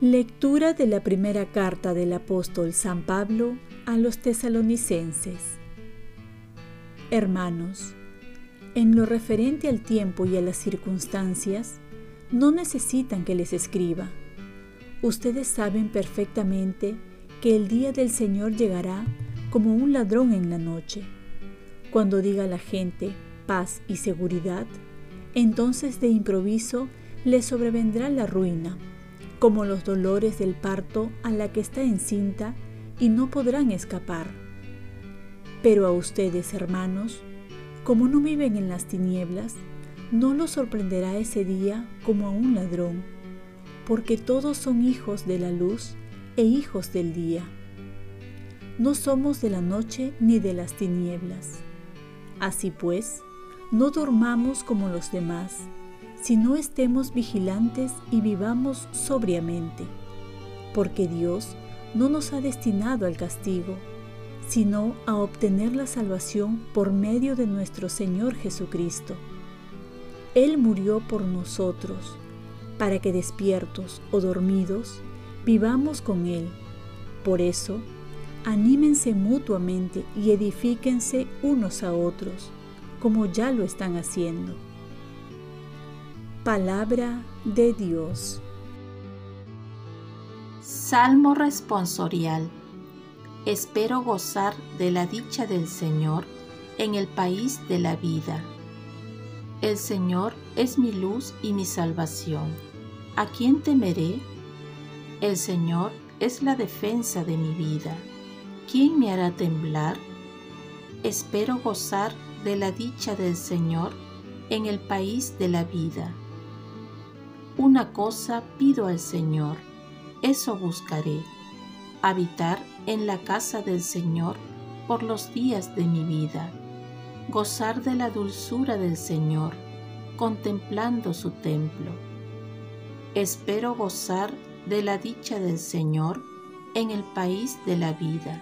Lectura de la primera carta del apóstol San Pablo a los tesalonicenses. Hermanos, en lo referente al tiempo y a las circunstancias, no necesitan que les escriba. Ustedes saben perfectamente que el día del Señor llegará como un ladrón en la noche. Cuando diga la gente paz y seguridad, entonces de improviso les sobrevendrá la ruina como los dolores del parto a la que está encinta y no podrán escapar. Pero a ustedes, hermanos, como no viven en las tinieblas, no los sorprenderá ese día como a un ladrón, porque todos son hijos de la luz e hijos del día. No somos de la noche ni de las tinieblas. Así pues, no dormamos como los demás si no estemos vigilantes y vivamos sobriamente, porque Dios no nos ha destinado al castigo, sino a obtener la salvación por medio de nuestro Señor Jesucristo. Él murió por nosotros, para que despiertos o dormidos, vivamos con Él. Por eso, anímense mutuamente y edifíquense unos a otros, como ya lo están haciendo. Palabra de Dios. Salmo responsorial. Espero gozar de la dicha del Señor en el país de la vida. El Señor es mi luz y mi salvación. ¿A quién temeré? El Señor es la defensa de mi vida. ¿Quién me hará temblar? Espero gozar de la dicha del Señor en el país de la vida. Una cosa pido al Señor, eso buscaré, habitar en la casa del Señor por los días de mi vida, gozar de la dulzura del Señor, contemplando su templo. Espero gozar de la dicha del Señor en el país de la vida.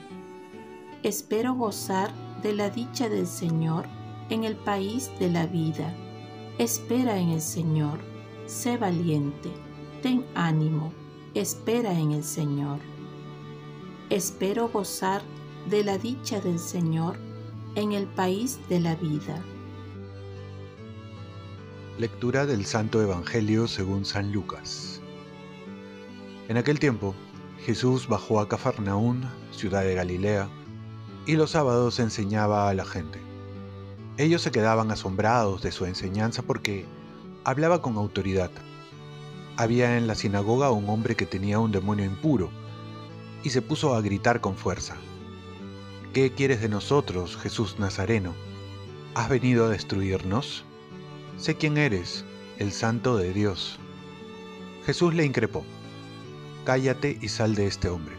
Espero gozar de la dicha del Señor en el país de la vida. Espera en el Señor sé valiente, ten ánimo, espera en el Señor. Espero gozar de la dicha del Señor en el país de la vida. Lectura del Santo Evangelio según San Lucas. En aquel tiempo, Jesús bajó a Cafarnaún, ciudad de Galilea, y los sábados enseñaba a la gente. Ellos se quedaban asombrados de su enseñanza porque hablaba con autoridad. Había en la sinagoga un hombre que tenía un demonio impuro y se puso a gritar con fuerza. ¿Qué quieres de nosotros, Jesús Nazareno? ¿Has venido a destruirnos? Sé quién eres, el santo de Dios. Jesús le increpó, Cállate y sal de este hombre.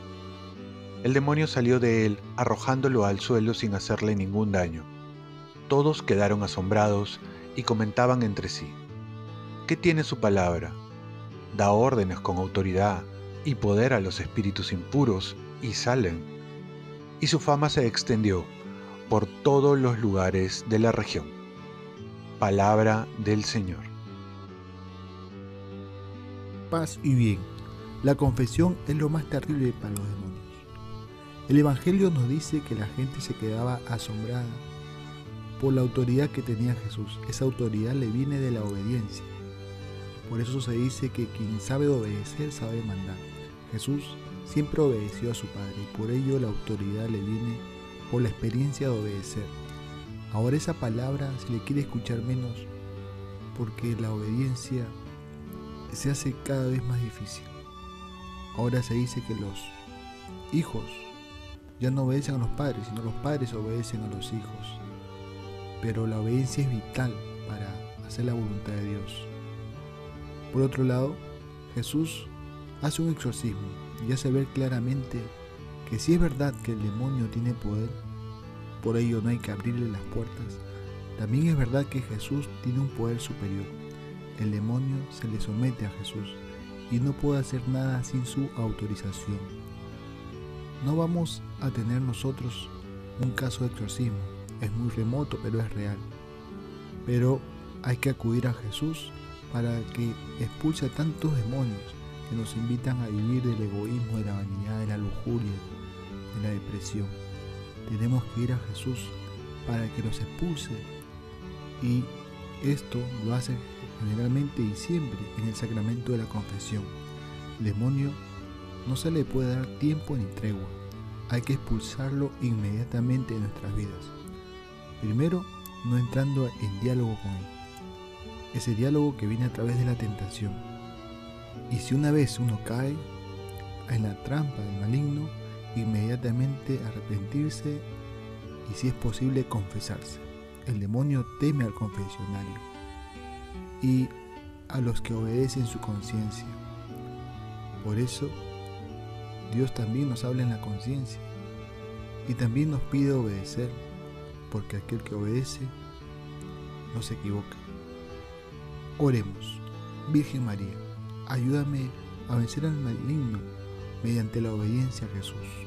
El demonio salió de él, arrojándolo al suelo sin hacerle ningún daño. Todos quedaron asombrados y comentaban entre sí. ¿Qué tiene su palabra? Da órdenes con autoridad y poder a los espíritus impuros y salen. Y su fama se extendió por todos los lugares de la región. Palabra del Señor. Paz y bien. La confesión es lo más terrible para los demonios. El Evangelio nos dice que la gente se quedaba asombrada por la autoridad que tenía Jesús. Esa autoridad le viene de la obediencia. Por eso se dice que quien sabe obedecer sabe mandar. Jesús siempre obedeció a su Padre y por ello la autoridad le viene por la experiencia de obedecer. Ahora esa palabra se le quiere escuchar menos porque la obediencia se hace cada vez más difícil. Ahora se dice que los hijos ya no obedecen a los padres, sino los padres obedecen a los hijos. Pero la obediencia es vital para hacer la voluntad de Dios. Por otro lado, Jesús hace un exorcismo y hace ver claramente que si es verdad que el demonio tiene poder, por ello no hay que abrirle las puertas, también es verdad que Jesús tiene un poder superior. El demonio se le somete a Jesús y no puede hacer nada sin su autorización. No vamos a tener nosotros un caso de exorcismo, es muy remoto, pero es real. Pero hay que acudir a Jesús para que expulse a tantos demonios que nos invitan a vivir del egoísmo, de la vanidad, de la lujuria, de la depresión. Tenemos que ir a Jesús para que los expulse y esto lo hace generalmente y siempre en el sacramento de la confesión. El demonio no se le puede dar tiempo ni tregua, hay que expulsarlo inmediatamente de nuestras vidas. Primero, no entrando en diálogo con él. Ese diálogo que viene a través de la tentación. Y si una vez uno cae en la trampa del maligno, inmediatamente arrepentirse y si es posible confesarse. El demonio teme al confesionario y a los que obedecen su conciencia. Por eso, Dios también nos habla en la conciencia y también nos pide obedecer, porque aquel que obedece no se equivoca. Oremos, Virgen María, ayúdame a vencer al maligno mediante la obediencia a Jesús.